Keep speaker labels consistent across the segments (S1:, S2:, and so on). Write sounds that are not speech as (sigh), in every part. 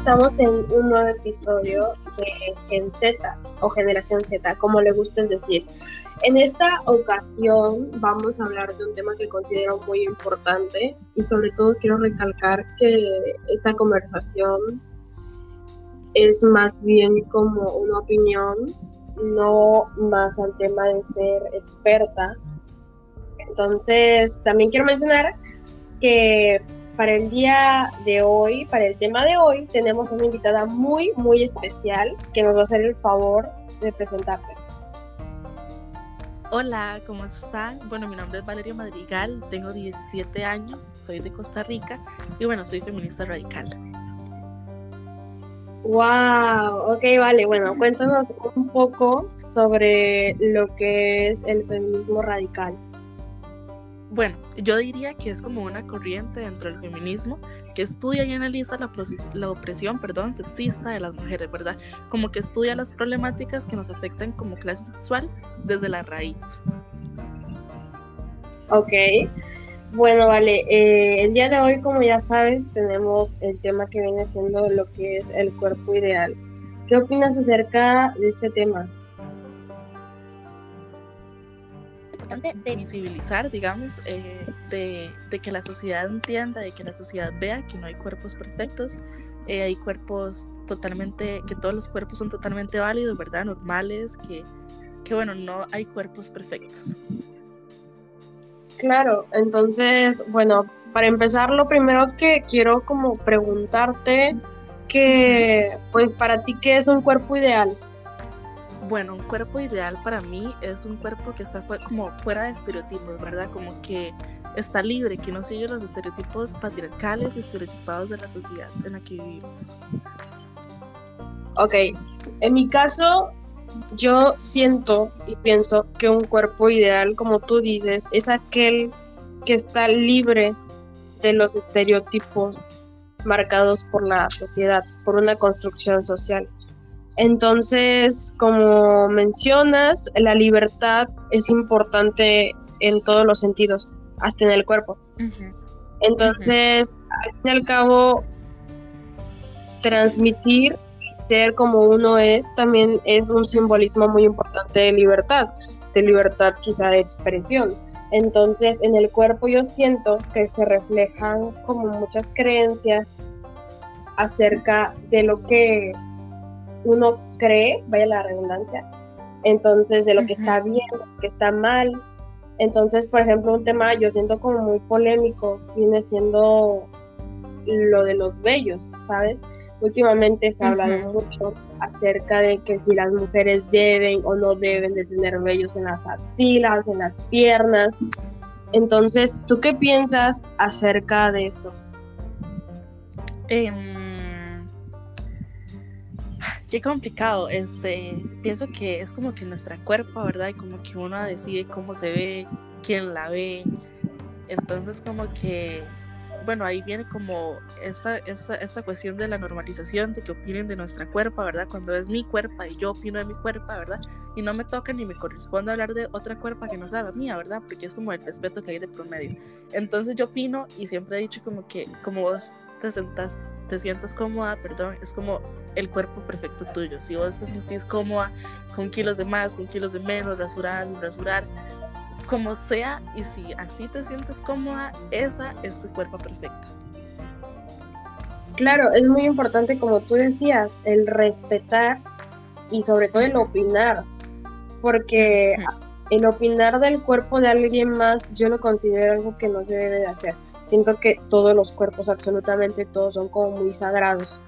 S1: estamos en un nuevo episodio de Gen Z o Generación Z, como le gustes decir. En esta ocasión vamos a hablar de un tema que considero muy importante y sobre todo quiero recalcar que esta conversación es más bien como una opinión, no más al tema de ser experta. Entonces, también quiero mencionar que para el día de hoy, para el tema de hoy, tenemos una invitada muy, muy especial que nos va a hacer el favor de presentarse.
S2: Hola, ¿cómo están? Bueno, mi nombre es Valeria Madrigal, tengo 17 años, soy de Costa Rica y bueno, soy feminista radical.
S1: Wow, ok, vale, bueno, cuéntanos un poco sobre lo que es el feminismo radical.
S2: Bueno, yo diría que es como una corriente dentro del feminismo que estudia y analiza la, opresión perdón, sexista de las mujeres, ¿verdad? Como que estudia las problemáticas que nos afectan como clase sexual desde la raíz.
S1: Ok, bueno, vale, eh, el día de hoy, como ya sabes, tenemos el tema que viene siendo lo que es el cuerpo ideal. ¿Qué opinas acerca de este tema?
S2: De visibilizar, digamos, eh, de, que la sociedad entienda, de que la sociedad vea que no hay cuerpos perfectos, eh, hay cuerpos totalmente, que todos los cuerpos son totalmente válidos, ¿verdad? Normales, que, que bueno, no hay cuerpos perfectos.
S1: Claro, entonces, bueno, para empezar, lo primero que quiero como preguntarte, que, pues para ti, ¿qué es un cuerpo ideal?
S2: Bueno, un cuerpo ideal para mí es un cuerpo que está como fuera de estereotipos, ¿verdad? Como que está libre, que no sigue los estereotipos patriarcales y estereotipados de la sociedad en la que vivimos.
S1: Ok, en mi caso, yo siento y pienso que un cuerpo ideal, como tú dices, es aquel que está libre de los estereotipos marcados por la sociedad, por una construcción social. Entonces, como mencionas, la libertad es importante en todos los sentidos, hasta en el cuerpo. Entonces, al fin y al cabo, transmitir y ser como uno es también es un simbolismo muy importante de libertad, de libertad quizá de expresión. Entonces, en el cuerpo yo siento que se reflejan como muchas creencias acerca de lo que uno cree, vaya la redundancia, entonces de lo que está bien, de lo que está mal. Entonces, por ejemplo, un tema yo siento como muy polémico viene siendo lo de los bellos, ¿sabes? Últimamente se ha hablado mucho acerca de que si las mujeres deben o no deben de tener vellos en las axilas, en las piernas. Entonces, ¿tú qué piensas acerca de esto?
S2: Eh, Qué complicado, este, pienso que es como que nuestra cuerpo, ¿verdad? Y como que uno decide cómo se ve, quién la ve. Entonces como que, bueno, ahí viene como esta, esta, esta cuestión de la normalización, de que opinen de nuestra cuerpo, ¿verdad? Cuando es mi cuerpo y yo opino de mi cuerpo, ¿verdad? Y no me toca ni me corresponde hablar de otra cuerpo que no sea la mía, ¿verdad? Porque es como el respeto que hay de promedio. Entonces yo opino y siempre he dicho como que, como vos te, sentas, te sientas cómoda, perdón, es como el cuerpo perfecto tuyo. Si vos te sentís cómoda con kilos de más, con kilos de menos, rasurar, sin rasurar, como sea, y si así te sientes cómoda, esa es tu cuerpo perfecto.
S1: Claro, es muy importante, como tú decías, el respetar y sobre todo el opinar, porque el opinar del cuerpo de alguien más yo lo considero algo que no se debe de hacer. Siento que todos los cuerpos, absolutamente todos, son como muy sagrados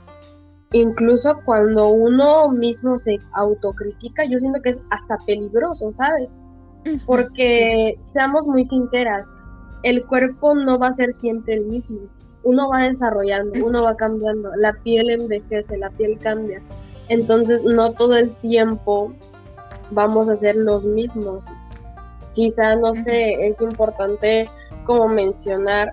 S1: incluso cuando uno mismo se autocritica, yo siento que es hasta peligroso, ¿sabes? Porque seamos muy sinceras, el cuerpo no va a ser siempre el mismo. Uno va desarrollando, uno va cambiando, la piel envejece, la piel cambia. Entonces no todo el tiempo vamos a ser los mismos. Quizá, no sé, es importante como mencionar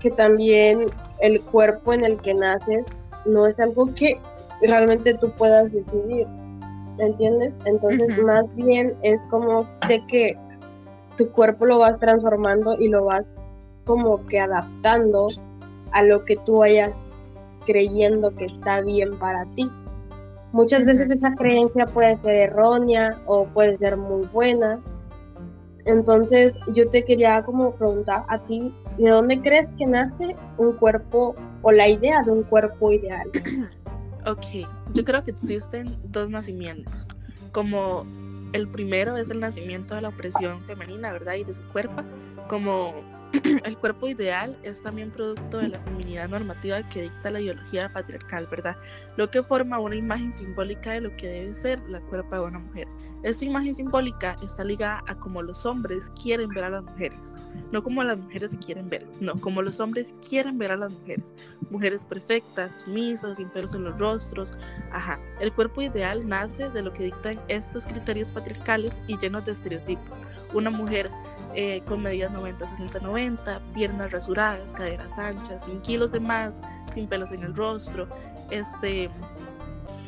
S1: que también el cuerpo en el que naces no es algo que realmente tú puedas decidir, ¿me entiendes? Entonces, más bien es como de que tu cuerpo lo vas transformando y lo vas como que adaptando a lo que tú hayas creyendo que está bien para ti. Muchas veces esa creencia puede ser errónea o puede ser muy buena. Entonces yo te quería como preguntar a ti, ¿de dónde crees que nace un cuerpo o la idea de un cuerpo ideal? (clears throat)
S2: Ok, yo creo que existen dos nacimientos. Como el primero es el nacimiento de la opresión femenina, ¿verdad? Y de su cuerpo, como (clears throat) el cuerpo ideal es también producto de la feminidad normativa que dicta la ideología patriarcal, ¿verdad? Lo que forma una imagen simbólica de lo que debe ser la cuerpo de una mujer. Esta imagen simbólica está ligada a cómo los hombres quieren ver a las mujeres, no como las mujeres quieren ver, no, como los hombres quieren ver a las mujeres. Mujeres perfectas, sumisas, sin en los rostros. Ajá, el cuerpo ideal nace de lo que dictan estos criterios patriarcales y llenos de estereotipos. Una mujer eh, con medidas 90, 60, 90, piernas rasuradas, caderas anchas, sin kilos de más, sin pelos en el rostro, este,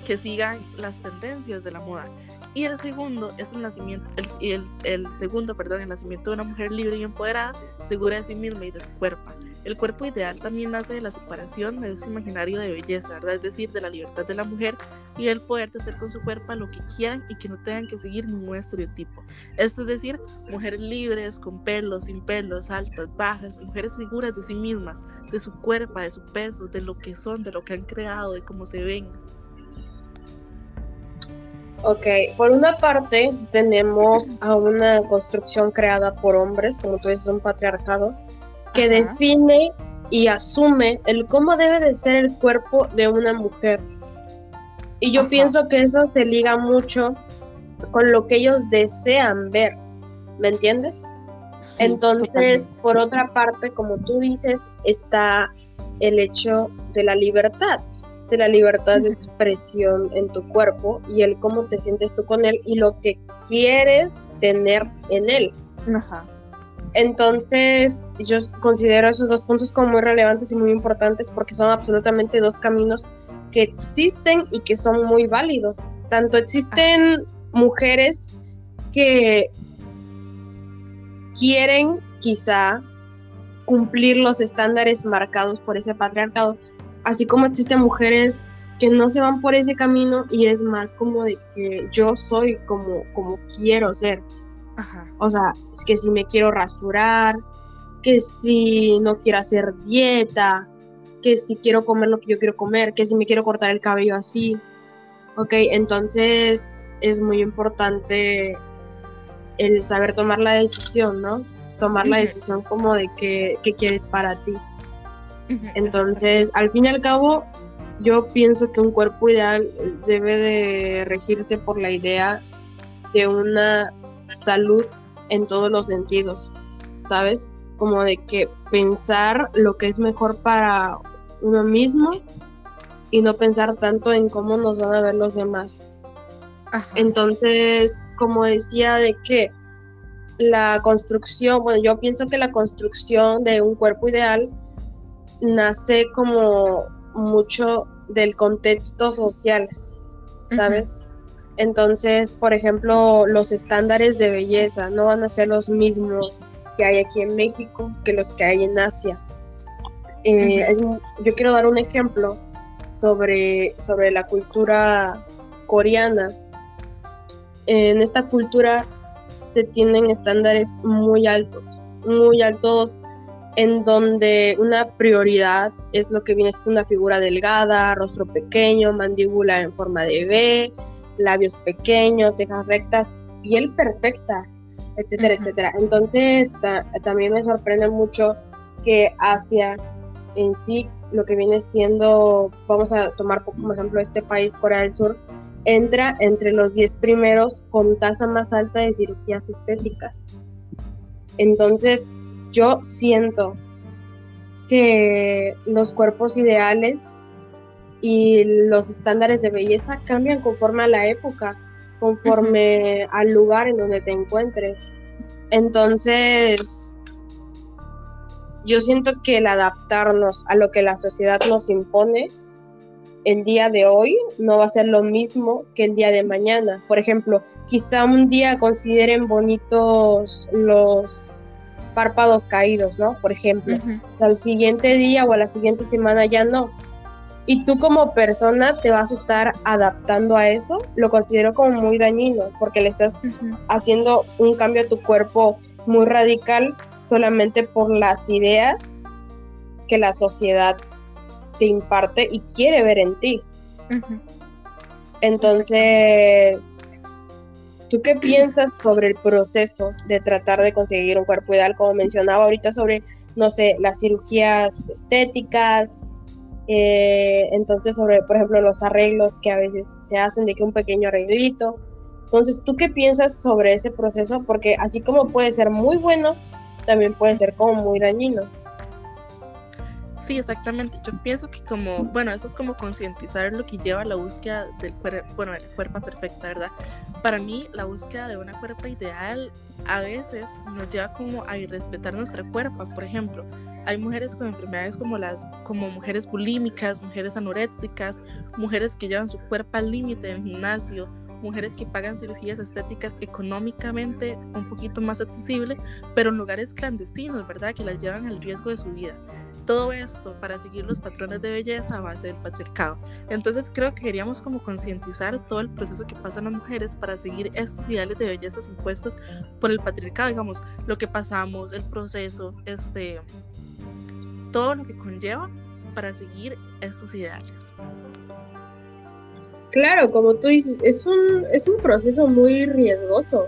S2: que sigan las tendencias de la moda. Y el segundo es el nacimiento, el, el, segundo, perdón, el nacimiento de una mujer libre y empoderada, segura de sí misma y de su cuerpo. El cuerpo ideal también nace de la separación de ese imaginario de belleza. Es decir, de la libertad de la mujer y el poder de hacer con su cuerpo lo que quieran y que no tengan que seguir ningún estereotipo. Esto es decir, mujeres libres, con pelos, sin pelos, altas, bajas, mujeres seguras de sí mismas, de su cuerpo, de su peso, de lo que son, de lo que han creado, de cómo se ven.
S1: Ok, por una parte tenemos a una construcción creada por hombres, como tú dices, un patriarcado, que define y asume el cómo debe de ser el cuerpo de una mujer. Y yo pienso que eso se liga mucho con lo que ellos desean ver, ¿me entiendes? Entonces, por otra parte, como tú dices, está el hecho de la libertad, de la libertad de expresión en tu cuerpo y el cómo te sientes tú con él y lo que quieres tener en él. Ajá. Entonces, yo considero esos dos puntos como muy relevantes y muy importantes porque son absolutamente dos caminos que existen y que son muy válidos. Tanto existen mujeres que quieren quizá cumplir los estándares marcados por ese patriarcado, así como existen mujeres que no se van por ese camino y es más como de que yo soy como, como quiero ser. O sea, es que si me quiero rasurar, que si no quiero hacer dieta, que si quiero comer lo que yo quiero comer, que si me quiero cortar el cabello así. Ok, entonces es muy importante el saber tomar la decisión, ¿no? Tomar la decisión como de qué, quieres para ti. Entonces, al fin y al cabo, yo pienso que un cuerpo ideal debe de regirse por la idea de una salud en todos los sentidos, ¿sabes? Como de que pensar lo que es mejor para uno mismo y no pensar tanto en cómo nos van a ver los demás. Entonces, como decía, de que la construcción, bueno, yo pienso que la construcción de un cuerpo ideal nace como mucho del contexto social, ¿sabes? Entonces, por ejemplo, los estándares de belleza no van a ser los mismos que hay aquí en México que los que hay en Asia. Eh, yo quiero dar un ejemplo sobre, sobre la cultura coreana. En esta cultura se tienen estándares muy altos, muy altos, en donde una prioridad es lo que viene siendo una figura delgada, rostro pequeño, mandíbula en forma de V, labios pequeños, cejas rectas, piel perfecta, etcétera, etcétera. Entonces, también me sorprende mucho que Asia en sí, lo que viene siendo, vamos a tomar como ejemplo este país, Corea del Sur, entra entre los 10 primeros con tasa más alta de cirugías estéticas. Entonces, yo siento que los cuerpos ideales y los estándares de belleza cambian conforme a la época, conforme al lugar en donde te encuentres. Entonces, yo siento que el adaptarnos a lo que la sociedad nos impone el día de hoy no va a ser lo mismo que el día de mañana. Por ejemplo, quizá un día consideren bonitos los párpados caídos, ¿no? Por ejemplo, al siguiente día o a la siguiente semana ya no y tú como persona te vas a estar adaptando a eso, lo considero como muy dañino, porque le estás haciendo un cambio a tu cuerpo muy radical solamente por las ideas que la sociedad te imparte y quiere ver en ti. Entonces, ¿tú qué piensas sobre el proceso de tratar de conseguir un cuerpo ideal? Como mencionaba ahorita sobre, no sé, las cirugías estéticas, eh, entonces sobre, por ejemplo, los arreglos que a veces se hacen de que un pequeño arreglito. Entonces, ¿tú qué piensas sobre ese proceso? Porque así como puede ser muy bueno, también puede ser como muy dañino.
S2: Sí, exactamente. Yo pienso que como, bueno, eso es como concientizar lo que lleva a la búsqueda del cuerpo, bueno, de la cuerpa perfecta, ¿verdad? Para mí, la búsqueda de una cuerpa ideal a veces nos lleva como a irrespetar nuestra cuerpa. Por ejemplo, hay mujeres con enfermedades como las, como mujeres bulímicas, mujeres anoréxicas, mujeres que llevan su cuerpo al límite del gimnasio, mujeres que pagan cirugías estéticas económicamente un poquito más accesible, pero en lugares clandestinos, ¿verdad? Que las llevan al riesgo de su vida. Todo esto para seguir los patrones de belleza a base del patriarcado. Entonces creo que queríamos como concientizar todo el proceso que pasan las mujeres para seguir estos ideales de belleza impuestos por el patriarcado, digamos, lo que pasamos, el proceso, este, todo lo que conlleva para seguir estos ideales.
S1: Claro, como tú dices, es un, es un proceso muy riesgoso.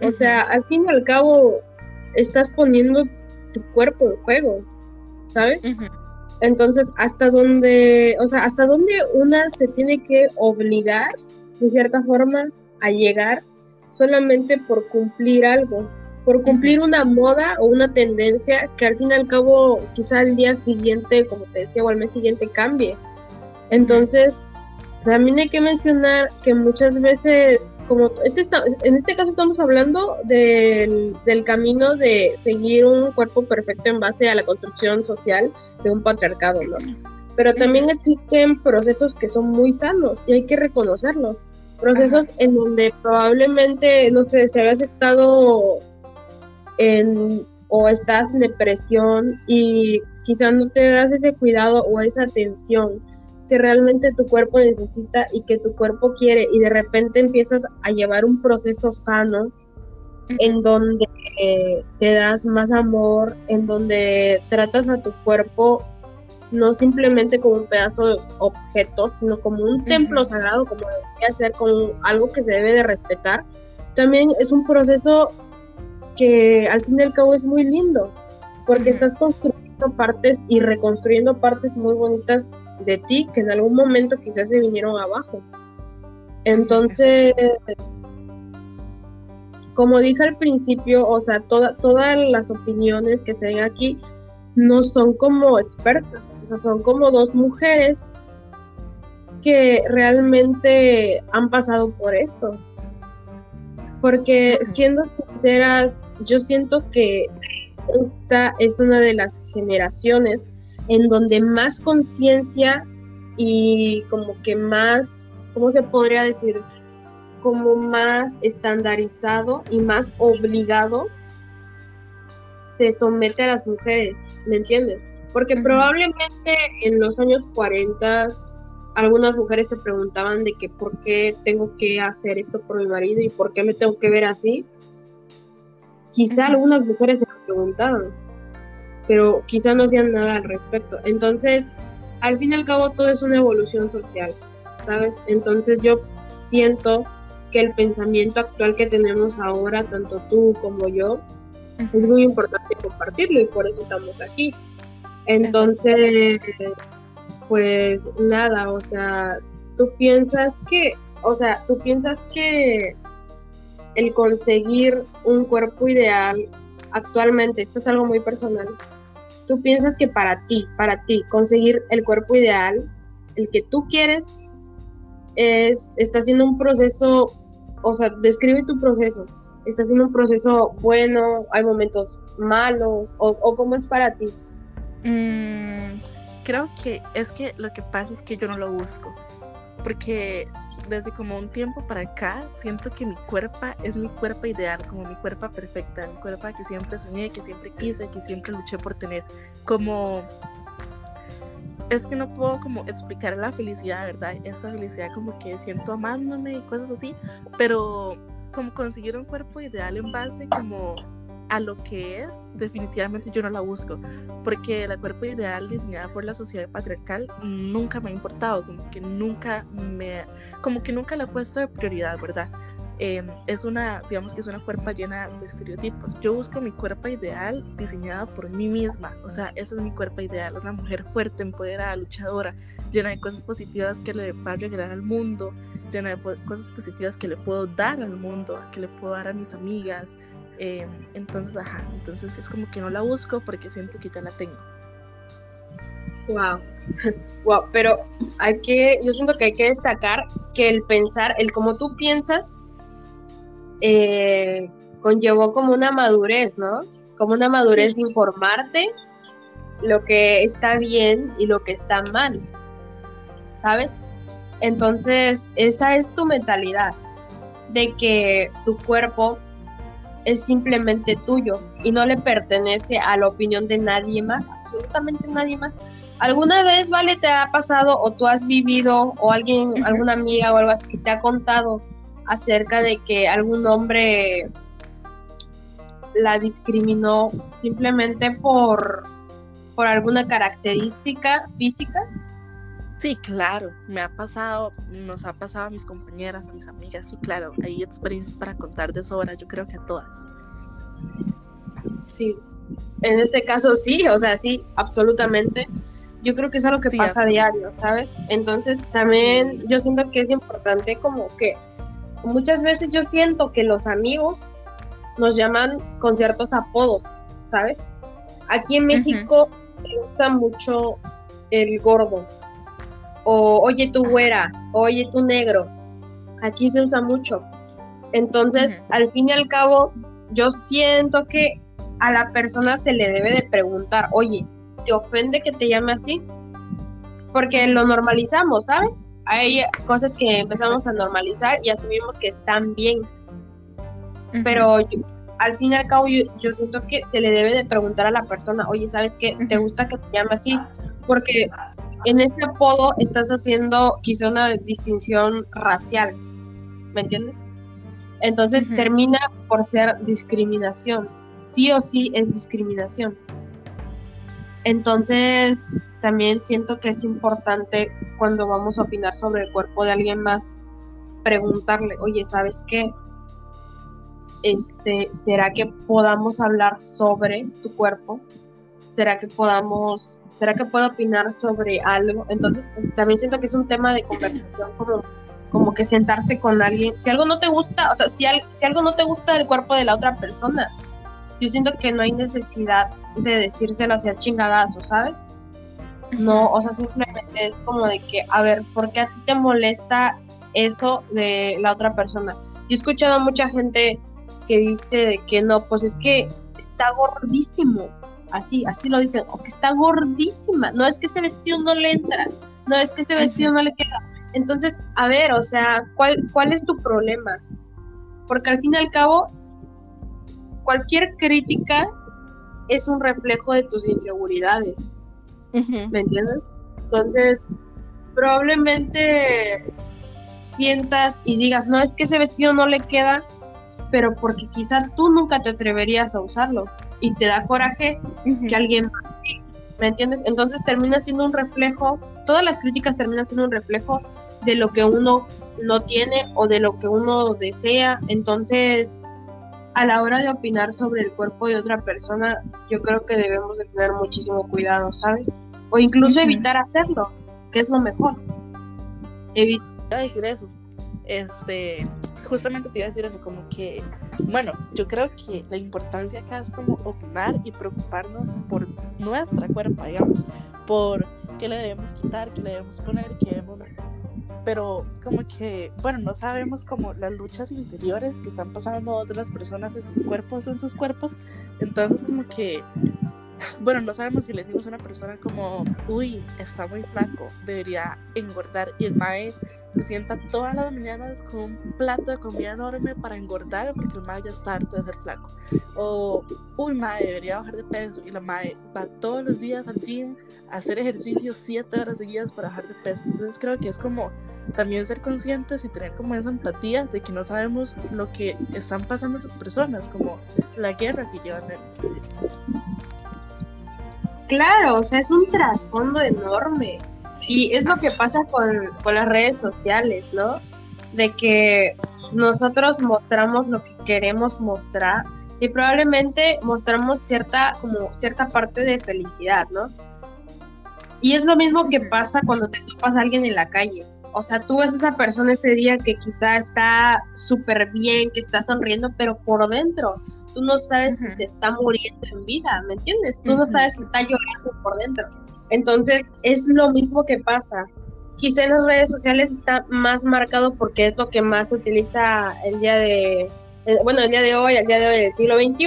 S1: O sea, al fin y al cabo, estás poniendo tu cuerpo en juego, ¿sabes? Entonces, hasta dónde, o sea, hasta dónde una se tiene que obligar, de cierta forma, a llegar solamente por cumplir algo, por cumplir una moda o una tendencia que al fin y al cabo quizá al día siguiente, como te decía, o al mes siguiente cambie. Entonces, también hay que mencionar que muchas veces, como este en este caso estamos hablando del, del, camino de seguir un cuerpo perfecto en base a la construcción social de un patriarcado, ¿no? Pero también existen procesos que son muy sanos y hay que reconocerlos. Procesos en donde probablemente, no sé, si habías estado en, o estás en depresión y quizás no te das ese cuidado o esa atención que realmente tu cuerpo necesita y que tu cuerpo quiere y de repente empiezas a llevar un proceso sano en donde eh, te das más amor, en donde tratas a tu cuerpo no simplemente como un pedazo de objeto, sino como un templo sagrado, como debería ser, como algo que se debe de respetar. También es un proceso que al fin y al cabo es muy lindo, porque estás construyendo partes y reconstruyendo partes muy bonitas de ti que en algún momento quizás se vinieron abajo. Entonces, como dije al principio, o sea, todas las opiniones que se ven aquí no son como expertas, o sea, son como dos mujeres que realmente han pasado por esto. Porque siendo sinceras, yo siento que esta es una de las generaciones en donde más conciencia y como que más, ¿cómo se podría decir? Como más estandarizado y más obligado se somete a las mujeres, ¿me entiendes? Porque probablemente en los años 40 algunas mujeres se preguntaban de que por qué tengo que hacer esto por mi marido y por qué me tengo que ver así. Quizá algunas mujeres se lo preguntaban, pero quizá no hacían nada al respecto. Entonces, al fin y al cabo, todo es una evolución social, ¿sabes? Entonces yo siento que el pensamiento actual que tenemos ahora, tanto tú como yo, es muy importante compartirlo y por eso estamos aquí. Entonces, pues nada, o sea, tú piensas que, o sea, tú piensas que el conseguir un cuerpo ideal actualmente, esto es algo muy personal, tú piensas que para ti, para ti, conseguir el cuerpo ideal, el que tú quieres, es, está siendo un proceso, o sea, describe tu proceso. ¿Está siendo un proceso bueno? ¿Hay momentos malos? ¿O, cómo es para ti?
S2: Mm, creo que es que lo que pasa es que yo no lo busco. Porque desde como un tiempo para acá siento que mi cuerpo es mi cuerpo ideal, como mi cuerpo perfecta, mi cuerpo que siempre soñé, que siempre quise, que siempre luché por tener. Como es que no puedo como explicar la felicidad, ¿verdad? Esta felicidad como que siento amándome y cosas así, pero como conseguir un cuerpo ideal en base como a lo que es, definitivamente yo no la busco, porque la cuerpo ideal diseñada por la sociedad patriarcal nunca me ha importado, como que nunca me, como que nunca la he puesto de prioridad, ¿verdad? Em, es una, digamos que es una cuerpa llena de estereotipos. Yo busco mi cuerpo ideal diseñada por mí misma, o sea, esa es mi cuerpo ideal, una mujer fuerte, empoderada, luchadora, llena de cosas positivas que le va a regalar al mundo, llena de cosas positivas que le puedo dar al mundo, que le puedo dar a mis amigas. Em, entonces, ajá, entonces es como que no la busco porque siento que ya la tengo.
S1: Wow, wow, (laughs) pero hay que, yo siento que hay que destacar que el pensar, el cómo tú piensas, eh, conllevó como una madurez, ¿no? Como una madurez de informarte lo que está bien y lo que está mal, ¿sabes? Entonces, esa es tu mentalidad, de que tu cuerpo es simplemente tuyo y no le pertenece a la opinión de nadie más, absolutamente nadie más. ¿Alguna vez, Vale, te ha pasado o tú has vivido o alguien, alguna amiga o algo así te ha contado acerca de que algún hombre la discriminó simplemente por, por alguna característica física.
S2: Sí, claro, me ha pasado, nos ha pasado a mis compañeras, a mis amigas, sí, claro, hay experiencias para contar de sobra, yo creo que a todas.
S1: Sí, en este caso sí, o sea, sí, absolutamente. Yo creo que es algo que pasa a diario, ¿sabes? Entonces también yo siento que es importante como que muchas veces yo siento que los amigos nos llaman con ciertos apodos, ¿sabes? Aquí en México se usa mucho el gordo, o oye tu güera, oye tu negro. Aquí se usa mucho. Entonces, al fin y al cabo, yo siento que a la persona se le debe de preguntar, oye, ¿te ofende que te llame así? porque lo normalizamos, ¿sabes? Hay cosas que empezamos a normalizar y asumimos que están bien. Pero al fin y al cabo yo, siento que se le debe de preguntar a la persona, oye, ¿sabes qué? ¿Te gusta que te llame así? Porque en este apodo estás haciendo quizá una distinción racial, ¿me entiendes? Entonces termina por ser discriminación. Sí o sí es discriminación. Entonces, también siento que es importante cuando vamos a opinar sobre el cuerpo de alguien más, preguntarle, oye, ¿sabes qué? Este, ¿será que podamos hablar sobre tu cuerpo? ¿Será que podamos, será que puedo opinar sobre algo? Entonces, también siento que es un tema de conversación como, como que sentarse con alguien. Si algo no te gusta, o sea, si, si algo no te gusta del cuerpo de la otra persona, yo siento que no hay necesidad de decírselo hacia chingadazo, ¿sabes? No, o sea, simplemente es como de que, a ver, ¿por qué a ti te molesta eso de la otra persona? Yo he escuchado a mucha gente que dice que no, pues es que está gordísimo, así, así lo dicen, o que está gordísima, no es que ese vestido no le entra, no es que ese vestido no le queda. Entonces, a ver, o sea, ¿cuál, cuál es tu problema? Porque al fin y al cabo, cualquier crítica es un reflejo de tus inseguridades. ¿Me entiendes? Entonces, probablemente sientas y digas, no, es que ese vestido no le queda, pero porque quizá tú nunca te atreverías a usarlo y te da coraje que alguien más. ¿Me entiendes? Entonces termina siendo un reflejo, todas las críticas terminan siendo un reflejo de lo que uno no tiene o de lo que uno desea. Entonces, a la hora de opinar sobre el cuerpo de otra persona, yo creo que debemos de tener muchísimo cuidado, ¿sabes? O incluso evitar hacerlo, que es lo mejor.
S2: Evita. Decir eso. Este, justamente te iba a decir eso, como que, bueno, yo creo que la importancia acá es como opinar y preocuparnos por nuestra cuerpo, digamos, por qué le debemos quitar, qué le debemos poner, qué debemos pero como que, bueno, no sabemos como las luchas interiores que están pasando otras personas en sus cuerpos, en sus cuerpos, entonces como que, bueno, no sabemos si le decimos a una persona como, uy, está muy flaco, debería engordar, y el mae se sienta todas las mañanas con un plato de comida enorme para engordar porque el mae ya está harto de ser flaco. O, uy, mae, debería bajar de peso. Y la mae va todos los días al gym a hacer ejercicio siete horas seguidas para bajar de peso. Entonces creo que es como también ser conscientes y tener como esa empatía de que no sabemos lo que están pasando esas personas, como la guerra que llevan dentro.
S1: Claro, o sea, es un trasfondo enorme. Y es lo que pasa con, con las redes sociales, ¿no? De que nosotros mostramos lo que queremos mostrar y probablemente mostramos cierta como cierta parte de felicidad, ¿no? Y es lo mismo que pasa cuando te topas a alguien en la calle. O sea, tú ves a esa persona ese día que quizá está súper bien, que está sonriendo, pero por dentro tú no sabes si se está muriendo en vida, ¿me entiendes? Tú no sabes si está llorando por dentro. Entonces, es lo mismo que pasa. Quizá en las redes sociales está más marcado porque es lo que más se utiliza el día de, eh, bueno, el día de hoy, el día de hoy del siglo XXI.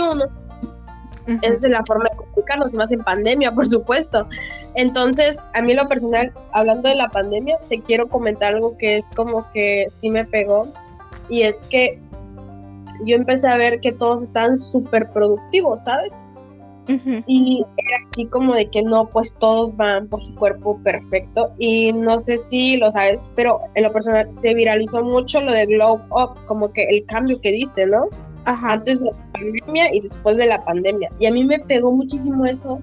S1: Esa es la forma de comunicarnos, más en pandemia, por supuesto. Entonces, a mí lo personal, hablando de la pandemia, te quiero comentar algo que es como que sí me pegó. Y es que yo empecé a ver que todos estaban súper productivos, ¿sabes? Y era así como de que no, pues todos van por su cuerpo perfecto. Y no sé si lo sabes, pero en lo personal se viralizó mucho lo de Glow Up, como que el cambio que diste, ¿no? Ajá. Antes de la pandemia y después de la pandemia. Y a mí me pegó muchísimo eso,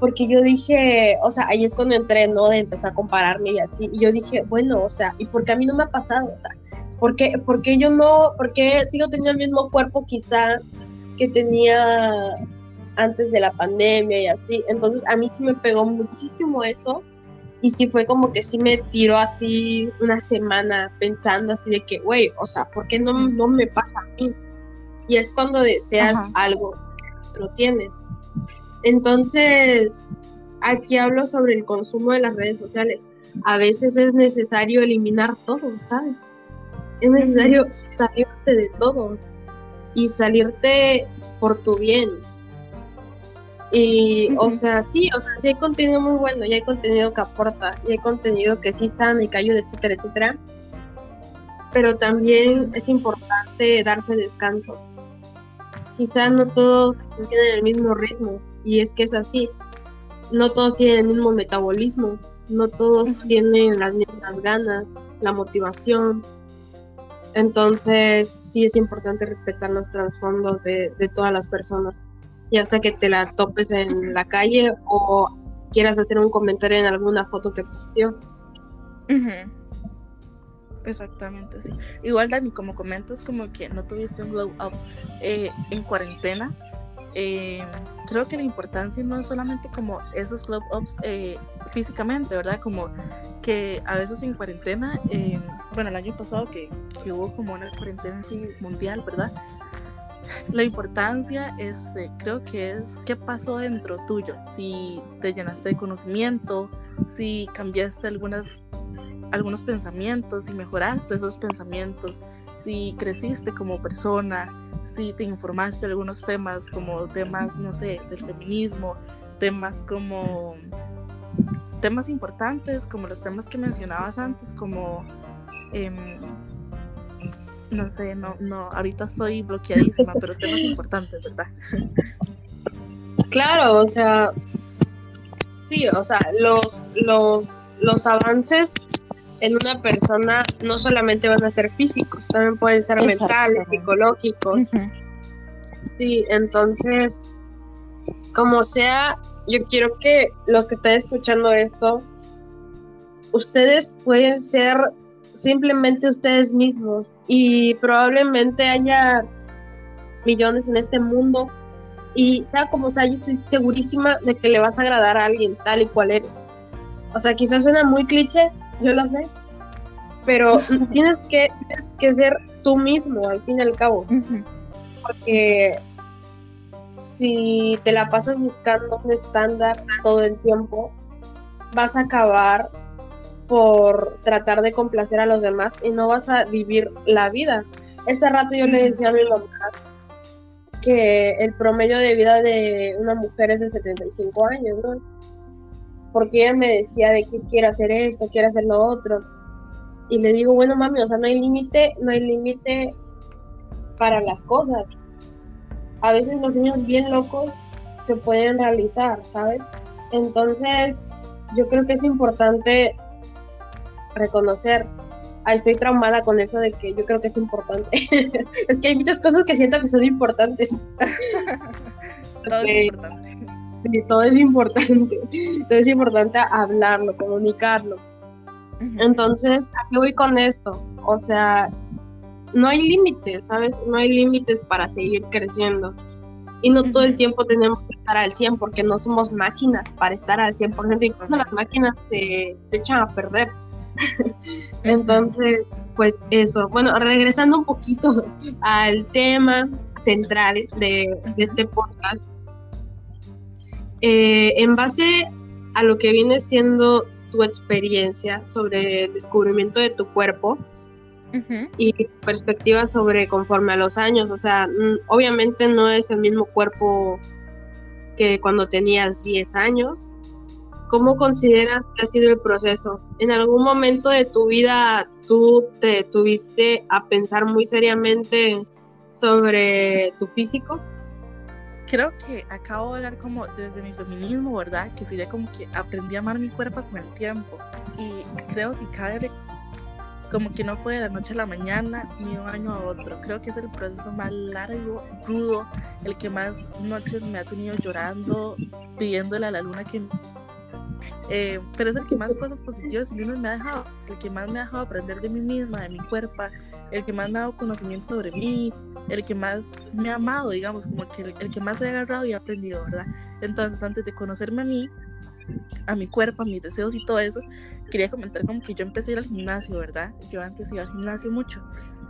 S1: porque yo dije, o sea, ahí es cuando entré, ¿no? De empezar a compararme y así. Y yo dije, bueno, o sea, ¿y por qué a mí no me ha pasado? O sea, ¿por qué, porque yo no, porque sigo teniendo el mismo cuerpo quizá que tenía antes de la pandemia y así? Entonces a mí sí me pegó muchísimo eso y sí fue como que sí me tiró así una semana pensando así de que, güey, o sea, ¿por qué no, no me pasa a mí? Y es cuando deseas algo lo tiene. Entonces, aquí hablo sobre el consumo de las redes sociales. A veces es necesario eliminar todo, ¿sabes? Es necesario salirte de todo y salirte por tu bien. Y, o sea, sí, o sea, sí hay contenido muy bueno, y hay contenido que aporta, y hay contenido que sí sana y que ayuda, etcétera, etcétera. Pero también es importante darse descansos. Quizá no todos tienen el mismo ritmo, y es que es así. No todos tienen el mismo metabolismo, no todos tienen las mismas ganas, la motivación, entonces, sí es importante respetar los trasfondos de, todas las personas, ya sea que te la topes en la calle o quieras hacer un comentario en alguna foto que posteó.
S2: Exactamente, sí. Igual, Dani, como comentas, como que no tuviste un glow up eh, en cuarentena, eh, creo que la importancia no es solamente como esos glow ups eh, físicamente, ¿verdad? Como que a veces en cuarentena, bueno, el año pasado que, que, hubo como una cuarentena así mundial, ¿verdad? La importancia, este, creo que es qué pasó dentro tuyo, si te llenaste de conocimiento, si cambiaste algunas, algunos pensamientos, si mejoraste esos pensamientos, si creciste como persona, si te informaste de algunos temas como temas, no sé, del feminismo, temas como temas importantes, como los temas que mencionabas antes, como em, no sé, no, no, ahorita estoy bloqueadísima, pero temas importantes, ¿verdad?
S1: Claro, o sea, sí, o sea, los, los, los avances en una persona no solamente van a ser físicos, también pueden ser mentales, psicológicos. Sí, entonces, como sea, yo quiero que los que están escuchando esto, ustedes pueden ser simplemente ustedes mismos y probablemente haya millones en este mundo y sea como sea, yo estoy segurísima de que le vas a agradar a alguien tal y cual eres. O sea, quizás suena muy cliché, yo lo sé, pero (laughs) tienes que, tienes que ser tú mismo al fin y al cabo. Porque si te la pasas buscando un estándar todo el tiempo, vas a acabar por tratar de complacer a los demás y no vas a vivir la vida. Ese rato yo le decía a mi mamá que el promedio de vida de una mujer es de 75 años, ¿no? Porque ella me decía de que quiere hacer esto, quiere hacer lo otro. y le digo, bueno, mami, o sea, no hay límite, no hay límite para las cosas. A veces los niños bien locos se pueden realizar, ¿sabes? Entonces, yo creo que es importante reconocer. Ah, estoy traumada con eso de que yo creo que es importante. (laughs) es que hay muchas cosas que siento que son importantes. (laughs)
S2: todo es importante.
S1: Sí, todo es importante. Todo es importante hablarlo, comunicarlo. Entonces, ¿a qué voy con esto? O sea, no hay límites, ¿sabes? No hay límites para seguir creciendo. Y no todo el tiempo tenemos que estar al 100 porque no somos máquinas para estar al 100%. Incluso las máquinas se, se echan a perder. Entonces, pues eso. Bueno, regresando un poquito al tema central de, este podcast. Eh, en base a lo que viene siendo tu experiencia sobre el descubrimiento de tu cuerpo, y perspectiva sobre conforme a los años. O sea, obviamente no es el mismo cuerpo que cuando tenías 10 años. ¿Cómo consideras que ha sido el proceso? ¿En algún momento de tu vida tú te tuviste a pensar muy seriamente sobre tu físico?
S2: Creo que acabo de hablar como desde mi feminismo, ¿verdad? Que sería como que aprendí a amar mi cuerpo con el tiempo. Y creo que cada como que no fue de la noche a la mañana ni de un año a otro. Creo que es el proceso más largo, crudo, el que más noches me ha tenido llorando, pidiéndole a la luna que... Eh, pero es el que más cosas positivas y me ha dejado, el que más me ha dejado aprender de mí misma, de mi cuerpo, el que más me ha dado conocimiento sobre mí, el que más me ha amado, digamos, como que el, el que más he agarrado y he aprendido, ¿verdad? Entonces, antes de conocerme a mí, a mi cuerpo, a mis deseos y todo eso, quería comentar como que yo empecé a ir al gimnasio, ¿verdad? Yo antes iba al gimnasio mucho.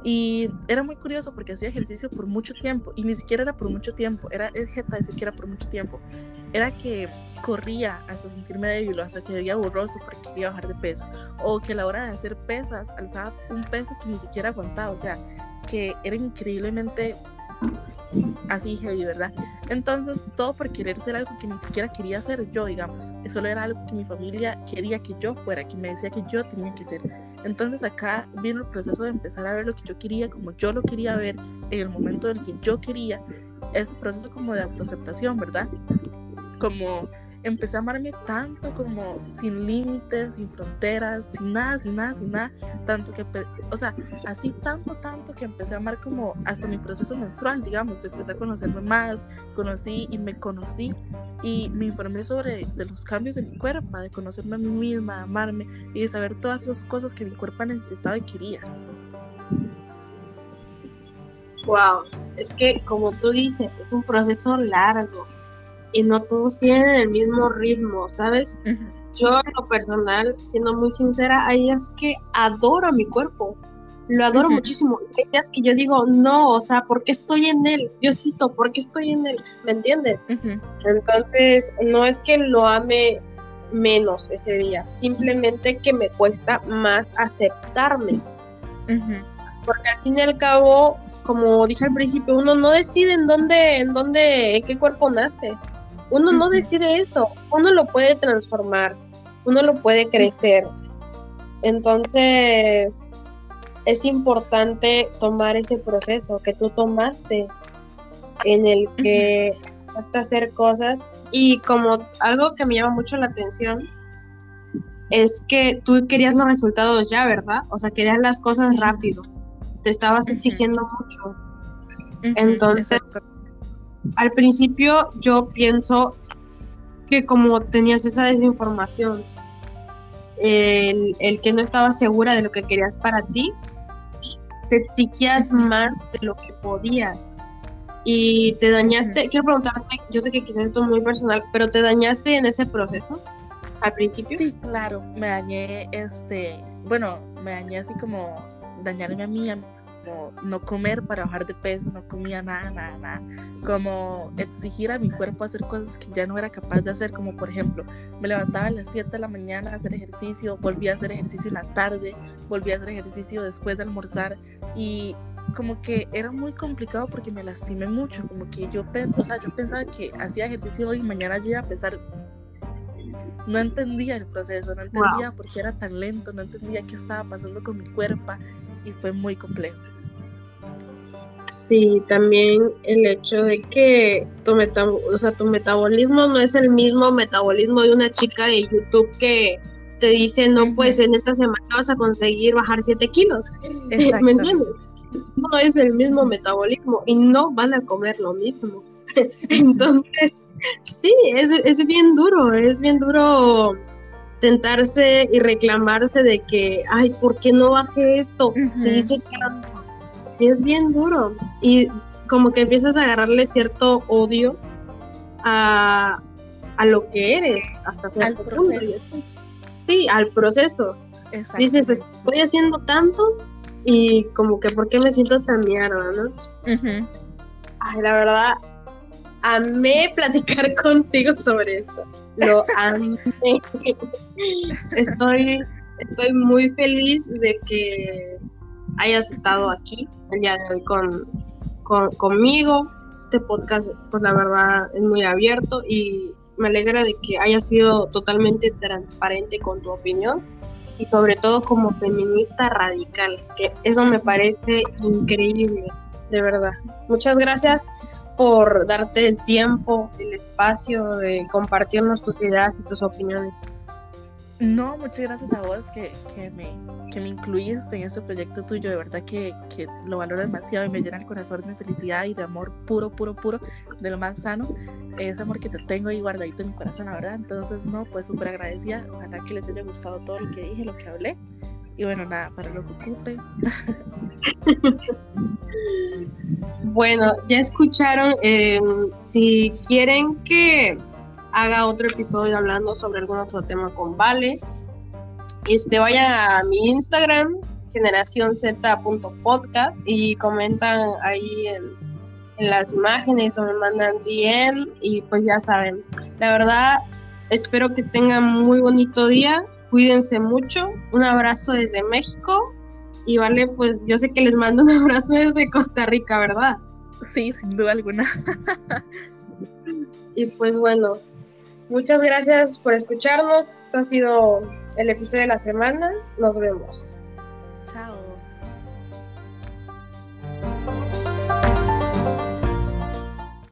S2: Y era muy curioso porque hacía ejercicio por mucho tiempo y ni siquiera era por mucho tiempo, era jeta decir que era por mucho tiempo. Era que corría hasta sentirme débil o hasta que veía borroso porque quería bajar de peso. O que a la hora de hacer pesas alzaba un peso que ni siquiera aguantaba. O sea, que era increíblemente así heavy, ¿verdad? Entonces, todo por querer ser algo que ni siquiera quería ser yo, digamos. Eso era algo que mi familia quería que yo fuera, que me decía que yo tenía que ser. Entonces, acá vino el proceso de empezar a ver lo que yo quería, como yo lo quería ver, en el momento en el que yo quería. Este proceso como de autoaceptación, ¿verdad? Como empecé a amarme tanto como sin límites, sin fronteras, sin nada, sin nada, sin nada, tanto que, o sea, así tanto, tanto que empecé a amar como hasta mi proceso menstrual, digamos, empecé a conocerme más, conocí y me conocí y me informé sobre los cambios de mi cuerpo, de conocerme a mí misma, de amarme y de saber todas esas cosas que mi cuerpo necesitaba y quería.
S1: Wow, es que como tú dices, es un proceso largo y no todos tienen el mismo ritmo, ¿sabes? Yo en lo personal, siendo muy sincera, hay días que adoro mi cuerpo, lo adoro muchísimo. Hay días que yo digo, no, o sea, ¿por qué estoy en él? Diosito, ¿por qué estoy en él? ¿Me entiendes? Entonces, no es que lo ame menos ese día, simplemente que me cuesta más aceptarme. Porque al fin y al cabo, como dije al principio, uno no decide en dónde, en dónde, en qué cuerpo nace. Uno no decide eso, uno lo puede transformar, uno lo puede crecer. Entonces, es importante tomar ese proceso que tú tomaste en el que hasta hacer cosas y como algo que me llama mucho la atención es que tú querías los resultados ya, ¿verdad? O sea, querías las cosas rápido. Te estabas exigiendo mucho. Entonces, al principio yo pienso que como tenías esa desinformación, el, que no estabas segura de lo que querías para ti, te exigías más de lo que podías. Y te dañaste, quiero preguntarte, yo sé que quizás esto es muy personal, pero ¿te dañaste en ese proceso al principio?
S2: Sí, claro, me dañé, este, bueno, me dañé así como dañarme a mí, a como no comer para bajar de peso, no comía nada, nada, nada, como exigir a mi cuerpo hacer cosas que ya no era capaz de hacer, como por ejemplo, me levantaba a las 7 de la mañana a hacer ejercicio, volvía a hacer ejercicio en la tarde, volvía a hacer ejercicio después de almorzar y como que era muy complicado porque me lastimé mucho, como que yo, o sea, yo pensaba que hacía ejercicio hoy y mañana yo iba a pesar. No entendía el proceso, no entendía por qué era tan lento, no entendía qué estaba pasando con mi cuerpo y fue muy complejo.
S1: Sí, también el hecho de que tu, o sea, tu metabolismo no es el mismo metabolismo de una chica de YouTube que te dice, no, pues en esta semana vas a conseguir bajar 7 kilos. (laughs) ¿Me entiendes? No es el mismo metabolismo y no van a comer lo mismo. (laughs) Entonces, sí, es, es bien duro, es bien duro sentarse y reclamarse de que, ay, ¿por qué no bajé esto? Sí, sí, sí es bien duro. Y como que empiezas a agarrarle cierto odio a, a lo que eres hasta cierto al punto. Sí, al proceso. Dices, estoy haciendo tanto y como que, ¿por qué me siento tan mierda, no? Ay, la verdad, amé (laughs) platicar contigo sobre esto. Lo amé. (laughs) estoy, estoy muy feliz de que hayas estado aquí el día de hoy con, conmigo. Este podcast, pues la verdad, es muy abierto y me alegra de que hayas sido totalmente transparente con tu opinión y sobre todo como feminista radical, que eso me parece increíble, de verdad. Muchas gracias por darte el tiempo, el espacio de compartirnos tus ideas y tus opiniones.
S2: No, muchas gracias a vos que, que, me, que me incluiste en este proyecto tuyo. De verdad que, que, lo valoro demasiado y me llena el corazón de felicidad y de amor puro, puro, puro, de lo más sano. Ese amor que te tengo ahí guardadito en mi corazón, la verdad. Entonces, no, pues súper agradecida. Ojalá que les haya gustado todo lo que dije, lo que hablé. Y bueno, nada, para lo que ocupe. (laughs)
S1: bueno, ya escucharon. Eh, si quieren que haga otro episodio hablando sobre algún otro tema con Vale, este, vayan a mi Instagram, generacionz.podcast y comentan ahí en, en las imágenes o me mandan DM y pues ya saben. La verdad, espero que tengan muy bonito día cuídense mucho. Un abrazo desde México. Y vale, pues yo sé que les mando un abrazo desde Costa Rica, ¿verdad?
S2: Sí, sin duda alguna.
S1: y pues bueno, muchas gracias por escucharnos. Esto ha sido el episodio de la semana. Nos vemos.